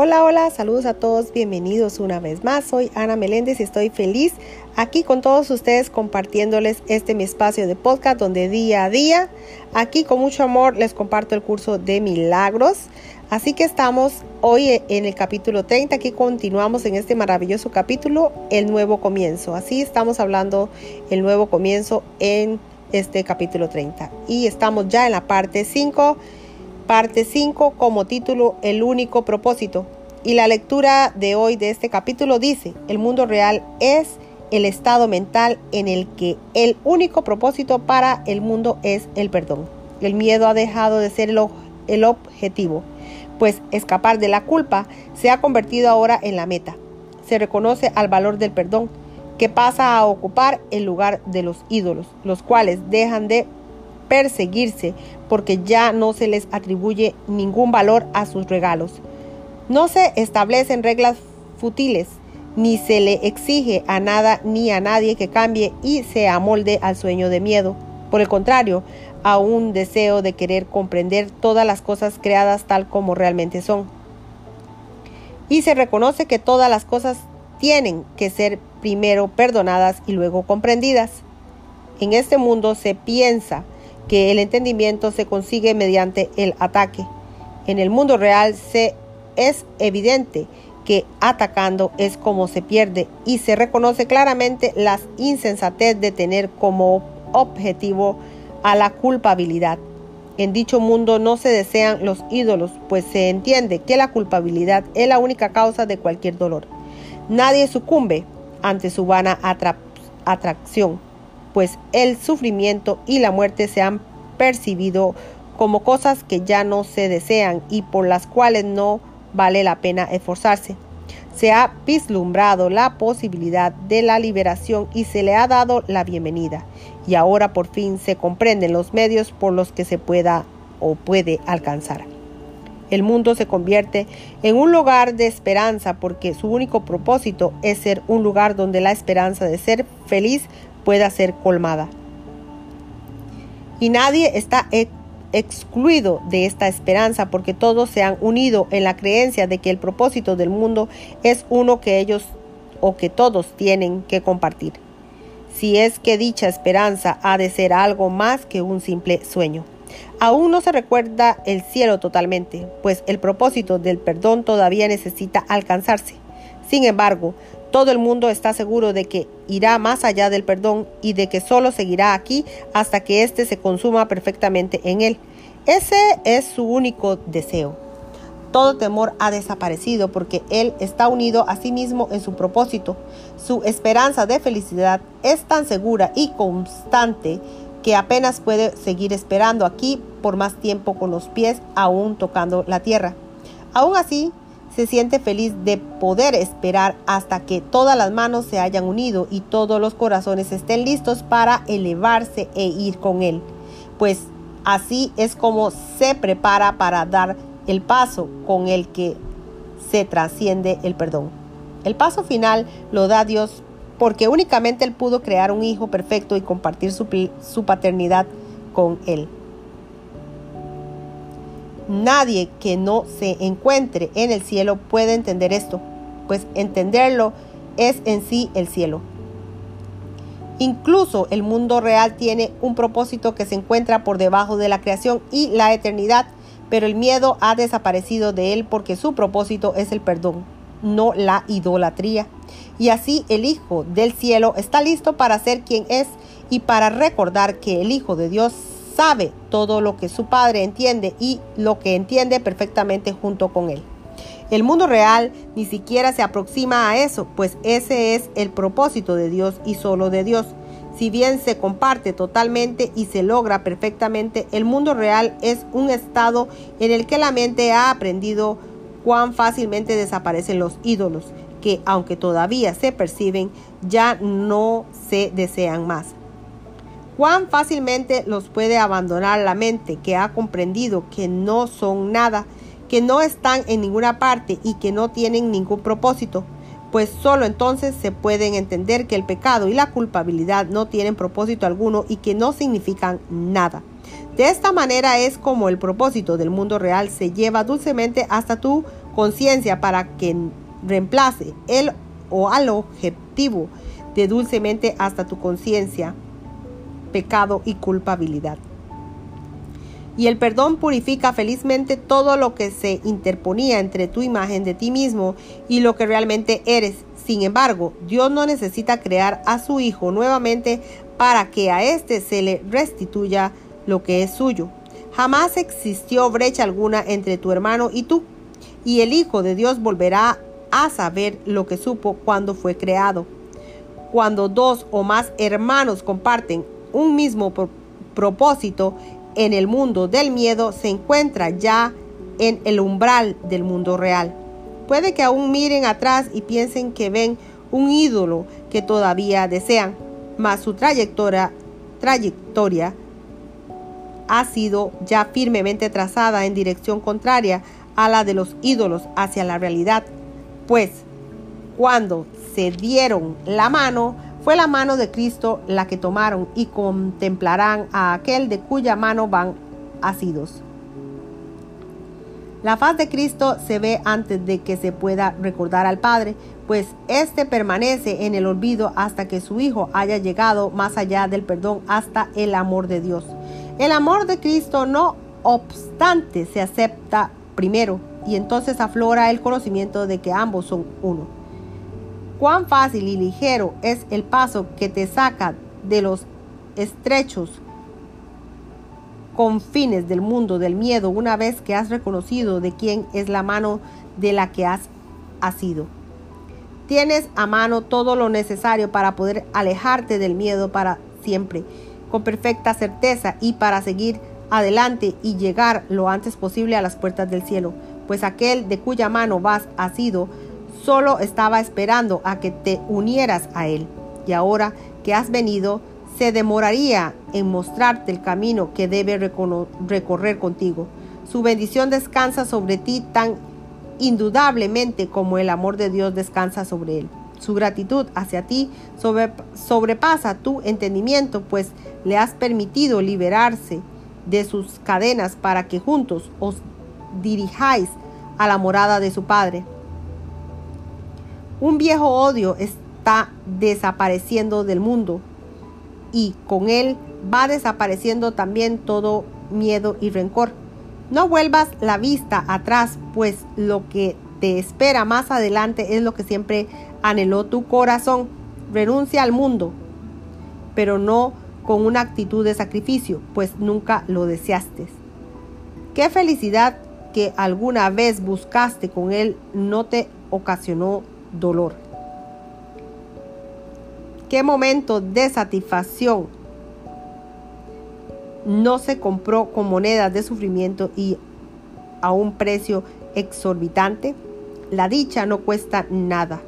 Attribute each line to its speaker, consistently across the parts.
Speaker 1: Hola, hola, saludos a todos, bienvenidos una vez más. Soy Ana Meléndez y estoy feliz aquí con todos ustedes compartiéndoles este mi espacio de podcast donde día a día, aquí con mucho amor les comparto el curso de milagros. Así que estamos hoy en el capítulo 30, aquí continuamos en este maravilloso capítulo, el nuevo comienzo. Así estamos hablando el nuevo comienzo en este capítulo 30. Y estamos ya en la parte 5 parte 5 como título El único propósito. Y la lectura de hoy de este capítulo dice, el mundo real es el estado mental en el que el único propósito para el mundo es el perdón. El miedo ha dejado de ser el, el objetivo, pues escapar de la culpa se ha convertido ahora en la meta. Se reconoce al valor del perdón, que pasa a ocupar el lugar de los ídolos, los cuales dejan de perseguirse porque ya no se les atribuye ningún valor a sus regalos. No se establecen reglas futiles, ni se le exige a nada ni a nadie que cambie y se amolde al sueño de miedo. Por el contrario, a un deseo de querer comprender todas las cosas creadas tal como realmente son. Y se reconoce que todas las cosas tienen que ser primero perdonadas y luego comprendidas. En este mundo se piensa que el entendimiento se consigue mediante el ataque. En el mundo real se es evidente que atacando es como se pierde y se reconoce claramente la insensatez de tener como objetivo a la culpabilidad. En dicho mundo no se desean los ídolos, pues se entiende que la culpabilidad es la única causa de cualquier dolor. Nadie sucumbe ante su vana atracción pues el sufrimiento y la muerte se han percibido como cosas que ya no se desean y por las cuales no vale la pena esforzarse. Se ha vislumbrado la posibilidad de la liberación y se le ha dado la bienvenida. Y ahora por fin se comprenden los medios por los que se pueda o puede alcanzar. El mundo se convierte en un lugar de esperanza porque su único propósito es ser un lugar donde la esperanza de ser feliz pueda ser colmada. Y nadie está excluido de esta esperanza porque todos se han unido en la creencia de que el propósito del mundo es uno que ellos o que todos tienen que compartir. Si es que dicha esperanza ha de ser algo más que un simple sueño. Aún no se recuerda el cielo totalmente, pues el propósito del perdón todavía necesita alcanzarse. Sin embargo, todo el mundo está seguro de que irá más allá del perdón y de que solo seguirá aquí hasta que éste se consuma perfectamente en él. Ese es su único deseo. Todo temor ha desaparecido porque Él está unido a sí mismo en su propósito. Su esperanza de felicidad es tan segura y constante que apenas puede seguir esperando aquí por más tiempo con los pies aún tocando la tierra. Aún así, se siente feliz de poder esperar hasta que todas las manos se hayan unido y todos los corazones estén listos para elevarse e ir con Él. Pues así es como se prepara para dar el paso con el que se trasciende el perdón. El paso final lo da Dios porque únicamente Él pudo crear un hijo perfecto y compartir su, paternidad con Él. Nadie que no se encuentre en el cielo puede entender esto, pues entenderlo es en sí el cielo. Incluso el mundo real tiene un propósito que se encuentra por debajo de la creación y la eternidad, pero el miedo ha desaparecido de él porque su propósito es el perdón, no la idolatría. Y así el Hijo del cielo está listo para ser quien es y para recordar que el Hijo de Dios sabe todo lo que su padre entiende y lo que entiende perfectamente junto con él. El mundo real ni siquiera se aproxima a eso, pues ese es el propósito de Dios y solo de Dios. Si bien se comparte totalmente y se logra perfectamente, el mundo real es un estado en el que la mente ha aprendido cuán fácilmente desaparecen los ídolos, que aunque todavía se perciben, ya no se desean más cuán fácilmente los puede abandonar la mente que ha comprendido que no son nada, que no están en ninguna parte y que no tienen ningún propósito, pues solo entonces se pueden entender que el pecado y la culpabilidad no tienen propósito alguno y que no significan nada. De esta manera es como el propósito del mundo real se lleva dulcemente hasta tu conciencia para que reemplace el o al objetivo de dulcemente hasta tu conciencia, pecado y culpabilidad. Y el perdón purifica felizmente todo lo que se interponía entre tu imagen de ti mismo y lo que realmente eres. Sin embargo, Dios no necesita crear a su Hijo nuevamente para que a éste se le restituya lo que es suyo. Jamás existió brecha alguna entre tu hermano y tú, y el Hijo de Dios volverá a saber lo que supo cuando fue creado. Cuando dos o más hermanos comparten un mismo propósito en el mundo del miedo, se encuentra ya en el umbral del mundo real. Puede que aún miren atrás y piensen que ven un ídolo que todavía desean, mas su trayectoria, trayectoria ha sido ya firmemente trazada en dirección contraria a la de los ídolos hacia la realidad pues cuando se dieron la mano, fue la mano de Cristo la que tomaron y contemplarán a aquel de cuya mano van asidos. La faz de Cristo se ve antes de que se pueda recordar al Padre, pues éste permanece en el olvido hasta que su Hijo haya llegado más allá del perdón hasta el amor de Dios. El amor de Cristo no obstante se acepta primero y entonces aflora el conocimiento de que ambos son uno. Cuán fácil y ligero es el paso que te saca de los estrechos confines del mundo del miedo una vez que has reconocido de quién es la mano de la que has sido. Tienes a mano todo lo necesario para poder alejarte del miedo para siempre, con perfecta certeza y para seguir adelante y llegar lo antes posible a las puertas del cielo pues aquel de cuya mano vas sido solo estaba esperando a que te unieras a él. Y ahora que has venido, se demoraría en mostrarte el camino que debe recorrer contigo. Su bendición descansa sobre ti tan indudablemente como el amor de Dios descansa sobre él. Su gratitud hacia ti sobrepasa tu entendimiento, pues le has permitido liberarse de sus cadenas para que juntos os dirijáis a la morada de su Padre. Un viejo odio está desapareciendo del mundo y con él va desapareciendo también todo miedo y rencor. No vuelvas la vista atrás, pues lo que te espera más adelante es lo que siempre anheló tu corazón. Renuncia al mundo, pero no con una actitud de sacrificio, pues nunca lo deseaste. Qué felicidad que alguna vez buscaste con Él no te ocasionó dolor. ¿Qué momento de satisfacción no se compró con monedas de sufrimiento y a un precio exorbitante? La dicha no cuesta nada.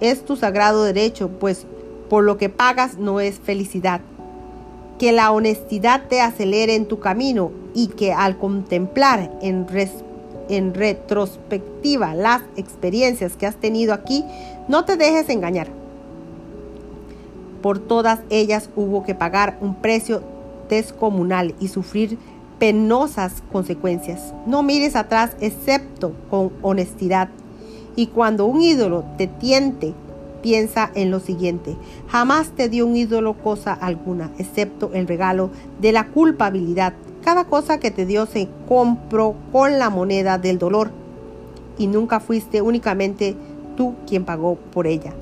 Speaker 1: Es tu sagrado derecho, pues por lo que pagas no es felicidad que la honestidad te acelere en tu camino y que al contemplar en, en retrospectiva las experiencias que has tenido aquí, no te dejes engañar. Por todas ellas hubo que pagar un precio descomunal y sufrir penosas consecuencias. No mires atrás excepto con honestidad. Y cuando un ídolo te tiente piensa en lo siguiente, jamás te dio un ídolo cosa alguna, excepto el regalo de la culpabilidad. Cada cosa que te dio se compró con la moneda del dolor y nunca fuiste únicamente tú quien pagó por ella.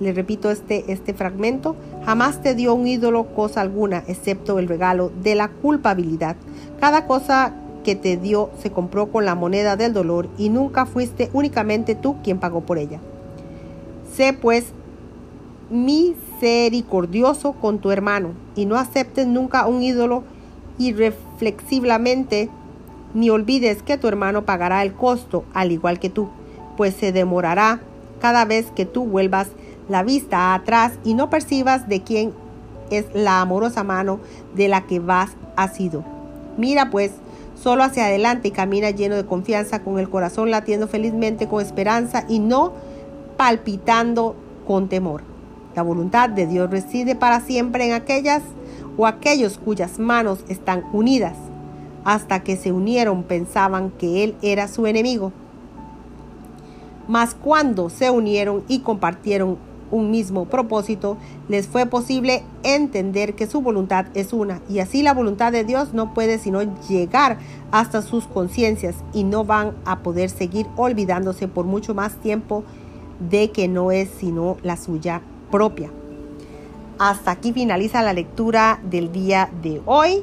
Speaker 1: Le repito este, este fragmento, jamás te dio un ídolo cosa alguna, excepto el regalo de la culpabilidad. Cada cosa que te dio se compró con la moneda del dolor y nunca fuiste únicamente tú quien pagó por ella. Sé pues misericordioso con tu hermano y no aceptes nunca un ídolo irreflexiblemente, ni olvides que tu hermano pagará el costo al igual que tú, pues se demorará cada vez que tú vuelvas la vista atrás y no percibas de quién es la amorosa mano de la que vas sido. Mira pues solo hacia adelante y camina lleno de confianza, con el corazón latiendo felizmente con esperanza y no palpitando con temor. La voluntad de Dios reside para siempre en aquellas o aquellos cuyas manos están unidas. hasta que se unieron pensaban que él era su enemigo. Mas cuando se unieron y compartieron un mismo propósito, les fue posible entender que su voluntad es una, y así la voluntad de Dios no puede sino llegar hasta sus conciencias y no van a poder seguir olvidándose por mucho más tiempo de que no es sino la suya propia. Hasta aquí finaliza la lectura del día de hoy.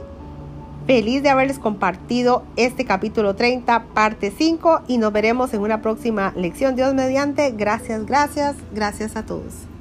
Speaker 1: Feliz de haberles compartido este capítulo 30, parte 5, y nos veremos en una próxima lección. Dios mediante. Gracias, gracias, gracias a todos.